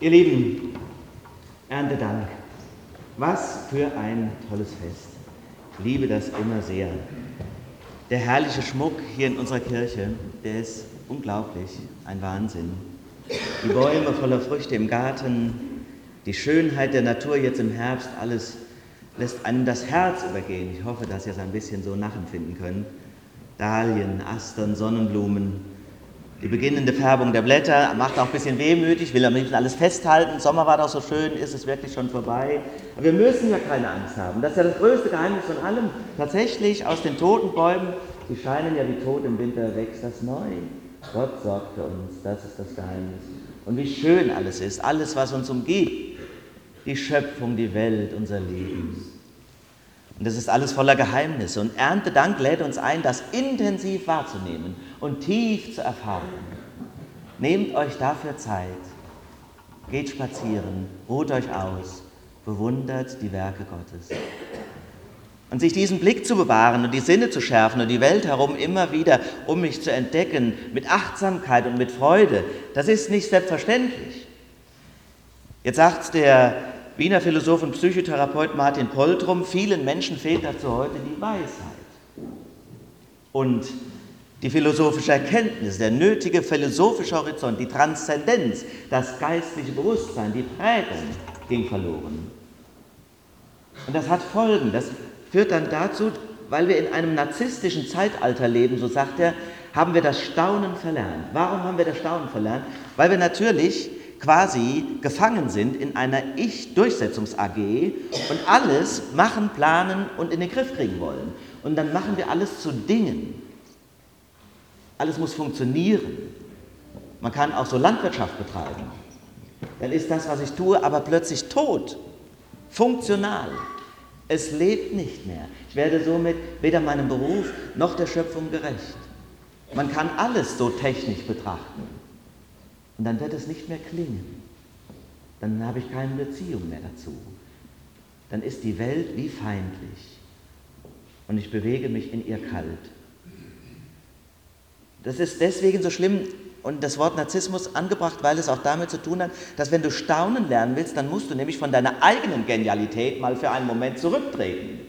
Ihr Lieben, Erntedank. Was für ein tolles Fest. Ich liebe das immer sehr. Der herrliche Schmuck hier in unserer Kirche, der ist unglaublich, ein Wahnsinn. Die Bäume voller Früchte im Garten, die Schönheit der Natur jetzt im Herbst, alles lässt einem das Herz übergehen. Ich hoffe, dass ihr es ein bisschen so nachempfinden könnt. Dahlien, Astern, Sonnenblumen, die beginnende Färbung der Blätter macht auch ein bisschen wehmütig, will am liebsten alles festhalten. Sommer war doch so schön, ist es wirklich schon vorbei. Aber wir müssen ja keine Angst haben. Das ist ja das größte Geheimnis von allem. Tatsächlich aus den toten Bäumen, die scheinen ja wie tot im Winter, wächst das neu. Gott sorgt für uns, das ist das Geheimnis. Und wie schön alles ist, alles, was uns umgibt. Die Schöpfung, die Welt, unser Leben. Und das ist alles voller Geheimnisse. Und Erntedank lädt uns ein, das intensiv wahrzunehmen und tief zu erfahren. Nehmt euch dafür Zeit. Geht spazieren, ruht euch aus, bewundert die Werke Gottes. Und sich diesen Blick zu bewahren und die Sinne zu schärfen und die Welt herum immer wieder um mich zu entdecken, mit Achtsamkeit und mit Freude, das ist nicht selbstverständlich. Jetzt sagt der Wiener Philosoph und Psychotherapeut Martin Poltrum, vielen Menschen fehlt dazu heute die Weisheit. Und die philosophische Erkenntnis, der nötige philosophische Horizont, die Transzendenz, das geistliche Bewusstsein, die Prägung ging verloren. Und das hat Folgen. Das führt dann dazu, weil wir in einem narzisstischen Zeitalter leben, so sagt er, haben wir das Staunen verlernt. Warum haben wir das Staunen verlernt? Weil wir natürlich quasi gefangen sind in einer Ich-Durchsetzungs-AG und alles machen, planen und in den Griff kriegen wollen. Und dann machen wir alles zu Dingen. Alles muss funktionieren. Man kann auch so Landwirtschaft betreiben. Dann ist das, was ich tue, aber plötzlich tot, funktional. Es lebt nicht mehr. Ich werde somit weder meinem Beruf noch der Schöpfung gerecht. Man kann alles so technisch betrachten. Und dann wird es nicht mehr klingen. Dann habe ich keine Beziehung mehr dazu. Dann ist die Welt wie feindlich. Und ich bewege mich in ihr kalt. Das ist deswegen so schlimm und das Wort Narzissmus angebracht, weil es auch damit zu tun hat, dass wenn du staunen lernen willst, dann musst du nämlich von deiner eigenen Genialität mal für einen Moment zurücktreten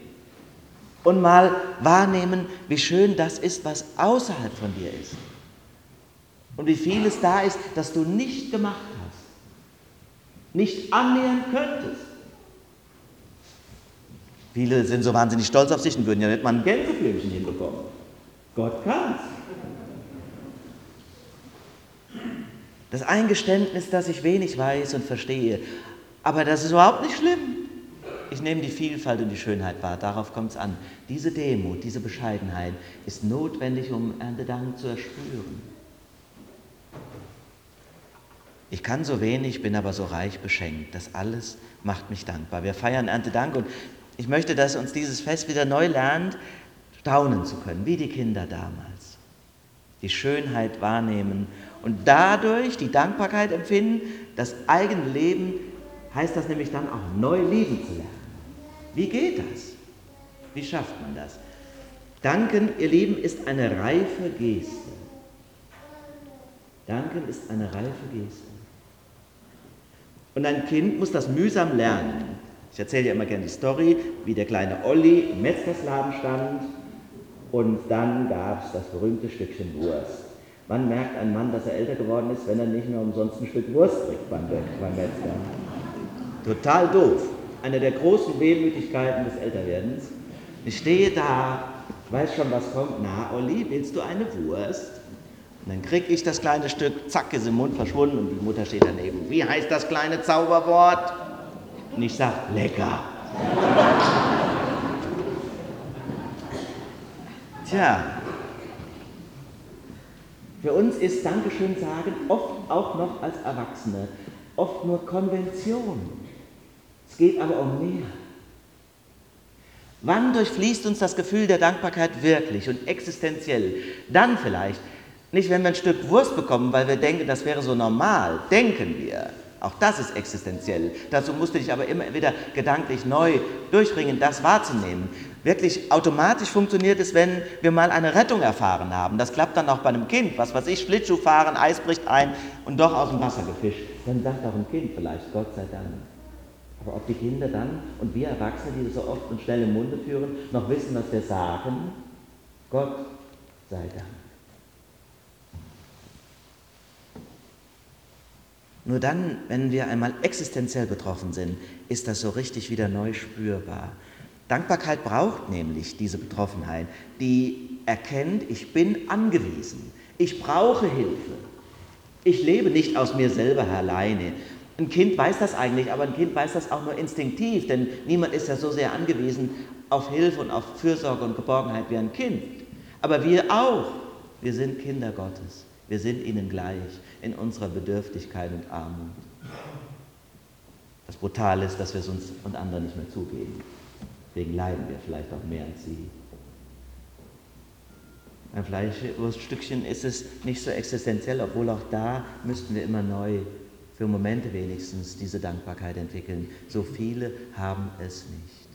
und mal wahrnehmen, wie schön das ist, was außerhalb von dir ist und wie viel es da ist, das du nicht gemacht hast, nicht annähern könntest. Viele sind so wahnsinnig stolz auf sich und würden ja nicht mal ein Gänseblümchen hinbekommen. Gott kann's. Das Eingeständnis, dass ich wenig weiß und verstehe, aber das ist überhaupt nicht schlimm. Ich nehme die Vielfalt und die Schönheit wahr, darauf kommt es an. Diese Demut, diese Bescheidenheit ist notwendig, um Erntedank zu erspüren. Ich kann so wenig, bin aber so reich beschenkt. Das alles macht mich dankbar. Wir feiern Erntedank und ich möchte, dass uns dieses Fest wieder neu lernt, staunen zu können, wie die Kinder damals. Die Schönheit wahrnehmen und dadurch die Dankbarkeit empfinden, das eigene Leben heißt das nämlich dann auch neu lieben zu lernen. Wie geht das? Wie schafft man das? Danken, ihr Lieben, ist eine reife Geste. Danken ist eine reife Geste. Und ein Kind muss das mühsam lernen. Ich erzähle ja immer gerne die Story, wie der kleine Olli im Metzgersladen stand und dann gab es das berühmte Stückchen Wurst. Man merkt ein Mann, dass er älter geworden ist, wenn er nicht mehr umsonst ein Stück Wurst kriegt beim, beim Metzger. Total doof. Eine der großen Wehmütigkeiten des Älterwerdens. Ich stehe da, weiß schon, was kommt. Na, Olli, willst du eine Wurst? Und dann kriege ich das kleine Stück, zack, ist im Mund verschwunden und die Mutter steht daneben. Wie heißt das kleine Zauberwort? Und ich sage, lecker. Tja, für uns ist Dankeschön sagen oft auch noch als Erwachsene, oft nur Konvention. Es geht aber um mehr. Wann durchfließt uns das Gefühl der Dankbarkeit wirklich und existenziell? Dann vielleicht, nicht, wenn wir ein Stück Wurst bekommen, weil wir denken, das wäre so normal, denken wir. Auch das ist existenziell. Dazu musst du dich aber immer wieder gedanklich neu durchringen, das wahrzunehmen. Wirklich automatisch funktioniert es, wenn wir mal eine Rettung erfahren haben. Das klappt dann auch bei einem Kind. Was weiß ich, Schlittschuh fahren, Eis bricht ein und doch aus dem Wasser gefischt. Dann sagt auch ein Kind vielleicht, Gott sei Dank. Aber ob die Kinder dann und wir Erwachsene, die das so oft und schnell im Munde führen, noch wissen, was wir sagen, Gott sei Dank. Nur dann, wenn wir einmal existenziell betroffen sind, ist das so richtig wieder neu spürbar. Dankbarkeit braucht nämlich diese Betroffenheit, die erkennt, ich bin angewiesen, ich brauche Hilfe. Ich lebe nicht aus mir selber alleine. Ein Kind weiß das eigentlich, aber ein Kind weiß das auch nur instinktiv, denn niemand ist ja so sehr angewiesen auf Hilfe und auf Fürsorge und Geborgenheit wie ein Kind. Aber wir auch, wir sind Kinder Gottes. Wir sind ihnen gleich in unserer Bedürftigkeit und Armut. Das Brutale ist, dass wir es uns und anderen nicht mehr zugeben. Deswegen leiden wir vielleicht auch mehr als sie. Ein Fleischwurststückchen ist es nicht so existenziell, obwohl auch da müssten wir immer neu, für Momente wenigstens, diese Dankbarkeit entwickeln. So viele haben es nicht.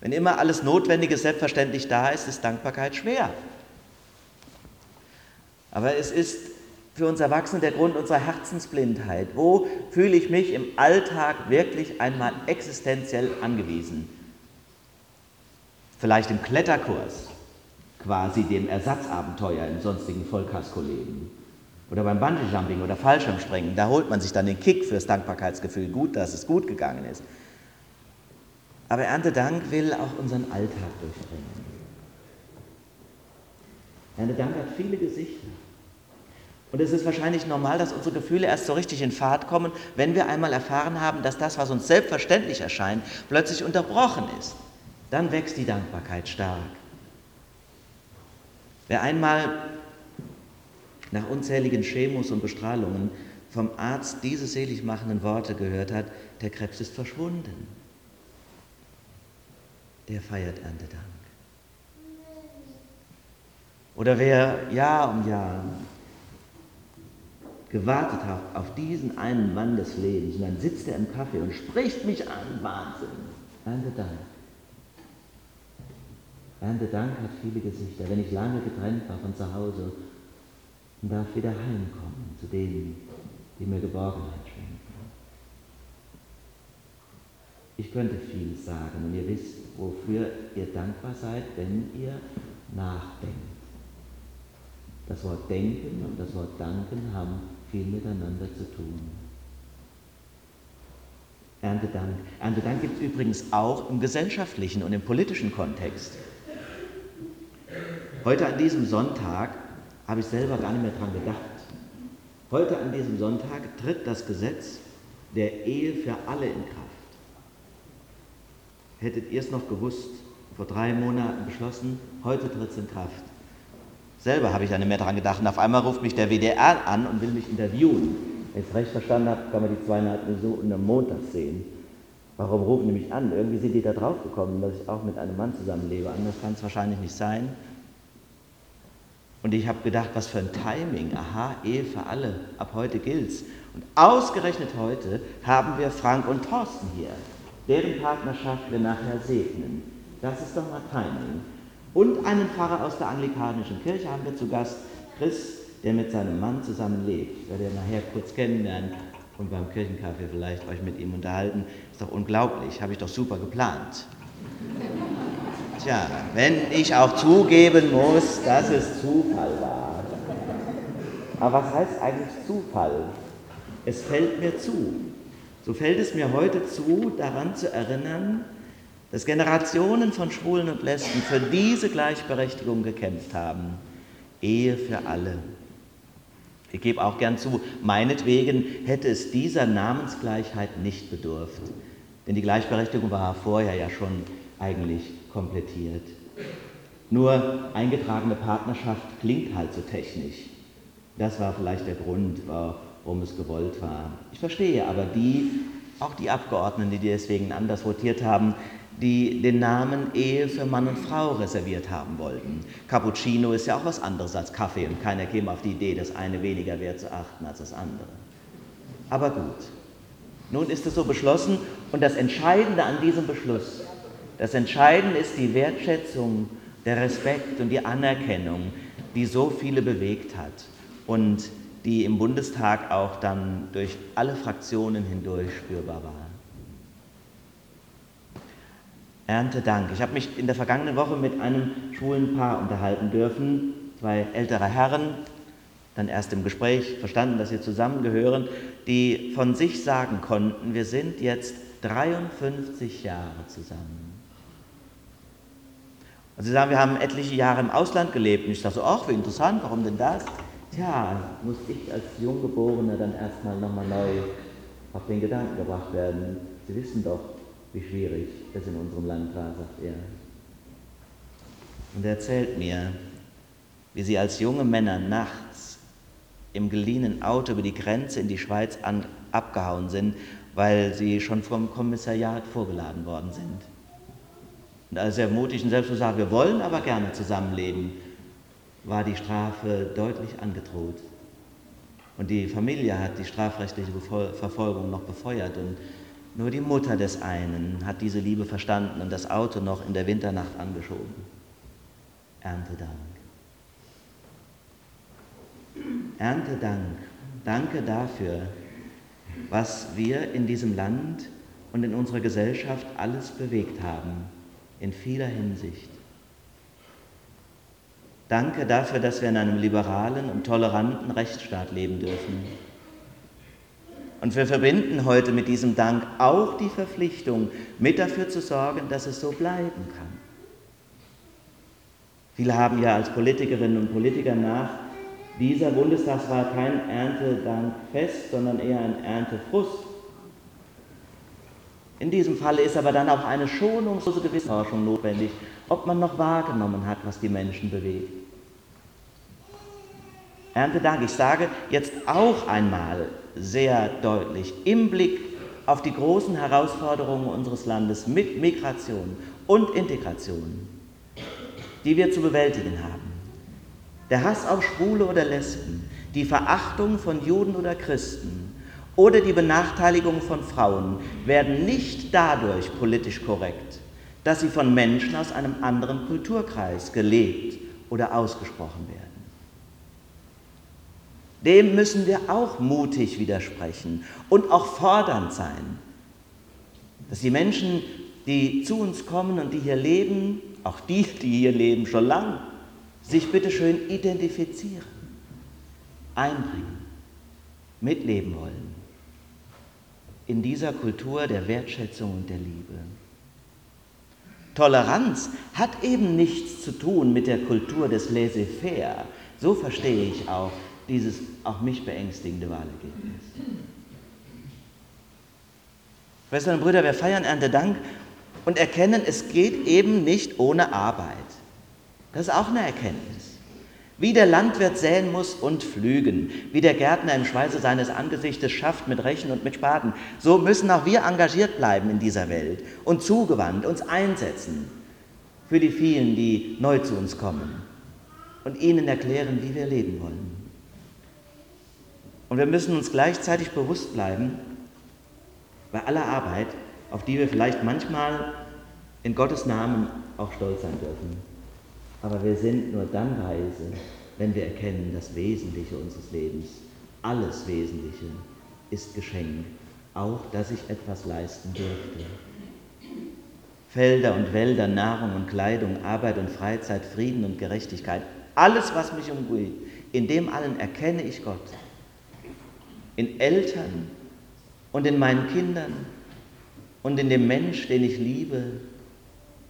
Wenn immer alles Notwendige selbstverständlich da ist, ist Dankbarkeit schwer. Aber es ist für uns Erwachsene der Grund unserer Herzensblindheit. Wo fühle ich mich im Alltag wirklich einmal existenziell angewiesen? Vielleicht im Kletterkurs, quasi dem Ersatzabenteuer im sonstigen Vollkaskoleben. Oder beim Bungee-Jumping oder Fallschirmspringen. Da holt man sich dann den Kick fürs Dankbarkeitsgefühl. Gut, dass es gut gegangen ist. Aber Erntedank will auch unseren Alltag durchdringen. Erntedank hat viele Gesichter. Und es ist wahrscheinlich normal, dass unsere Gefühle erst so richtig in Fahrt kommen, wenn wir einmal erfahren haben, dass das, was uns selbstverständlich erscheint, plötzlich unterbrochen ist. Dann wächst die Dankbarkeit stark. Wer einmal nach unzähligen Chemos und Bestrahlungen vom Arzt diese selig machenden Worte gehört hat, der Krebs ist verschwunden, der feiert Erntedank. Oder wer Jahr um Jahr gewartet hat auf diesen einen Mann des Lebens und dann sitzt er im Kaffee und spricht mich an, Wahnsinn. Erntedank. Erntedank hat viele Gesichter. Wenn ich lange getrennt war von zu Hause und darf wieder heimkommen zu denen, die mir Geborgenheit schenken. Ich könnte vieles sagen und ihr wisst, wofür ihr dankbar seid, wenn ihr nachdenkt. Das Wort denken und das Wort danken haben viel miteinander zu tun. Erntedank. Erntedank gibt es übrigens auch im gesellschaftlichen und im politischen Kontext. Heute an diesem Sonntag habe ich selber gar nicht mehr dran gedacht. Heute an diesem Sonntag tritt das Gesetz der Ehe für alle in Kraft. Hättet ihr es noch gewusst, vor drei Monaten beschlossen, heute tritt es in Kraft. Selber habe ich da nicht mehr dran gedacht. Und auf einmal ruft mich der WDR an und will mich interviewen. Wenn ich es recht verstanden habe, kann man die zweieinhalb Minuten am Montag sehen. Warum rufen die mich an? Irgendwie sind die da drauf gekommen, dass ich auch mit einem Mann zusammenlebe. Anders kann es wahrscheinlich nicht sein. Und ich habe gedacht, was für ein Timing. Aha, Ehe für alle. Ab heute gilt's. Und ausgerechnet heute haben wir Frank und Thorsten hier, deren Partnerschaft wir nachher segnen. Das ist doch mal Timing. Und einen Pfarrer aus der anglikanischen Kirche haben wir zu Gast, Chris, der mit seinem Mann zusammen lebt. Ich werde nachher kurz kennenlernen und beim Kirchenkaffee vielleicht euch mit ihm unterhalten. Ist doch unglaublich, habe ich doch super geplant. Tja, wenn ich auch zugeben muss, dass es Zufall war. Aber was heißt eigentlich Zufall? Es fällt mir zu. So fällt es mir heute zu, daran zu erinnern, dass Generationen von Schwulen und Lesben für diese Gleichberechtigung gekämpft haben. Ehe für alle. Ich gebe auch gern zu, meinetwegen hätte es dieser Namensgleichheit nicht bedurft. Denn die Gleichberechtigung war vorher ja schon eigentlich komplettiert. Nur eingetragene Partnerschaft klingt halt so technisch. Das war vielleicht der Grund, warum es gewollt war. Ich verstehe aber die, auch die Abgeordneten, die deswegen anders votiert haben, die den Namen Ehe für Mann und Frau reserviert haben wollten. Cappuccino ist ja auch was anderes als Kaffee und keiner käme auf die Idee, das eine weniger wert zu achten als das andere. Aber gut, nun ist es so beschlossen und das Entscheidende an diesem Beschluss, das Entscheidende ist die Wertschätzung, der Respekt und die Anerkennung, die so viele bewegt hat und die im Bundestag auch dann durch alle Fraktionen hindurch spürbar war. Erntedank. Ich habe mich in der vergangenen Woche mit einem schwulen Paar unterhalten dürfen, zwei ältere Herren, dann erst im Gespräch verstanden, dass sie zusammengehören, die von sich sagen konnten, wir sind jetzt 53 Jahre zusammen. Und sie sagen, wir haben etliche Jahre im Ausland gelebt. Und ich dachte so, ach, wie interessant, warum denn das? Tja, muss ich als Junggeborener dann erstmal nochmal neu auf den Gedanken gebracht werden. Sie wissen doch, wie schwierig es in unserem Land war, sagt er. Und er erzählt mir, wie sie als junge Männer nachts im geliehenen Auto über die Grenze in die Schweiz an, abgehauen sind, weil sie schon vom Kommissariat vorgeladen worden sind. Und als er mutig und selbstbewusst sagt, wir wollen aber gerne zusammenleben, war die Strafe deutlich angedroht. Und die Familie hat die strafrechtliche Verfolgung noch befeuert und nur die Mutter des einen hat diese Liebe verstanden und das Auto noch in der Winternacht angeschoben. Erntedank. Erntedank. Danke dafür, was wir in diesem Land und in unserer Gesellschaft alles bewegt haben, in vieler Hinsicht. Danke dafür, dass wir in einem liberalen und toleranten Rechtsstaat leben dürfen und wir verbinden heute mit diesem Dank auch die Verpflichtung, mit dafür zu sorgen, dass es so bleiben kann. Viele haben ja als Politikerinnen und Politiker nach dieser Bundestagswahl kein Erntedankfest, sondern eher ein Erntefrust. In diesem Falle ist aber dann auch eine schonungslose Gewissensforschung notwendig, ob man noch wahrgenommen hat, was die Menschen bewegt. Erntedank, ich sage jetzt auch einmal sehr deutlich im Blick auf die großen Herausforderungen unseres Landes mit Migration und Integration, die wir zu bewältigen haben. Der Hass auf Schwule oder Lesben, die Verachtung von Juden oder Christen oder die Benachteiligung von Frauen werden nicht dadurch politisch korrekt, dass sie von Menschen aus einem anderen Kulturkreis gelebt oder ausgesprochen werden. Dem müssen wir auch mutig widersprechen und auch fordernd sein, dass die Menschen, die zu uns kommen und die hier leben, auch die, die hier leben schon lang, sich bitteschön identifizieren, einbringen, mitleben wollen in dieser Kultur der Wertschätzung und der Liebe. Toleranz hat eben nichts zu tun mit der Kultur des Laissez-faire. So verstehe ich auch dieses auch mich beängstigende Wahlergebnis. Schwestern und Brüder, wir feiern Erntedank und erkennen, es geht eben nicht ohne Arbeit. Das ist auch eine Erkenntnis. Wie der Landwirt säen muss und pflügen, wie der Gärtner im Schweiße seines Angesichtes schafft mit Rechen und mit Spaten, so müssen auch wir engagiert bleiben in dieser Welt und zugewandt uns einsetzen für die vielen, die neu zu uns kommen und ihnen erklären, wie wir leben wollen. Und wir müssen uns gleichzeitig bewusst bleiben, bei aller Arbeit, auf die wir vielleicht manchmal in Gottes Namen auch stolz sein dürfen. Aber wir sind nur dann weise, wenn wir erkennen, das Wesentliche unseres Lebens, alles Wesentliche ist Geschenk, auch dass ich etwas leisten dürfte. Felder und Wälder, Nahrung und Kleidung, Arbeit und Freizeit, Frieden und Gerechtigkeit, alles, was mich umgeht, in dem allen erkenne ich Gott in Eltern und in meinen Kindern und in dem Mensch, den ich liebe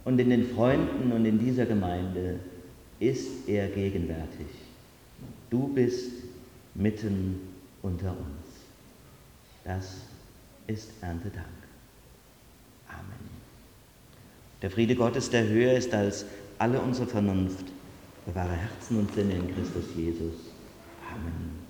und in den Freunden und in dieser Gemeinde ist er gegenwärtig. Du bist mitten unter uns. Das ist Erntedank. Amen. Der Friede Gottes, der höher ist als alle unsere Vernunft, bewahre Herzen und Sinne in Christus Jesus. Amen.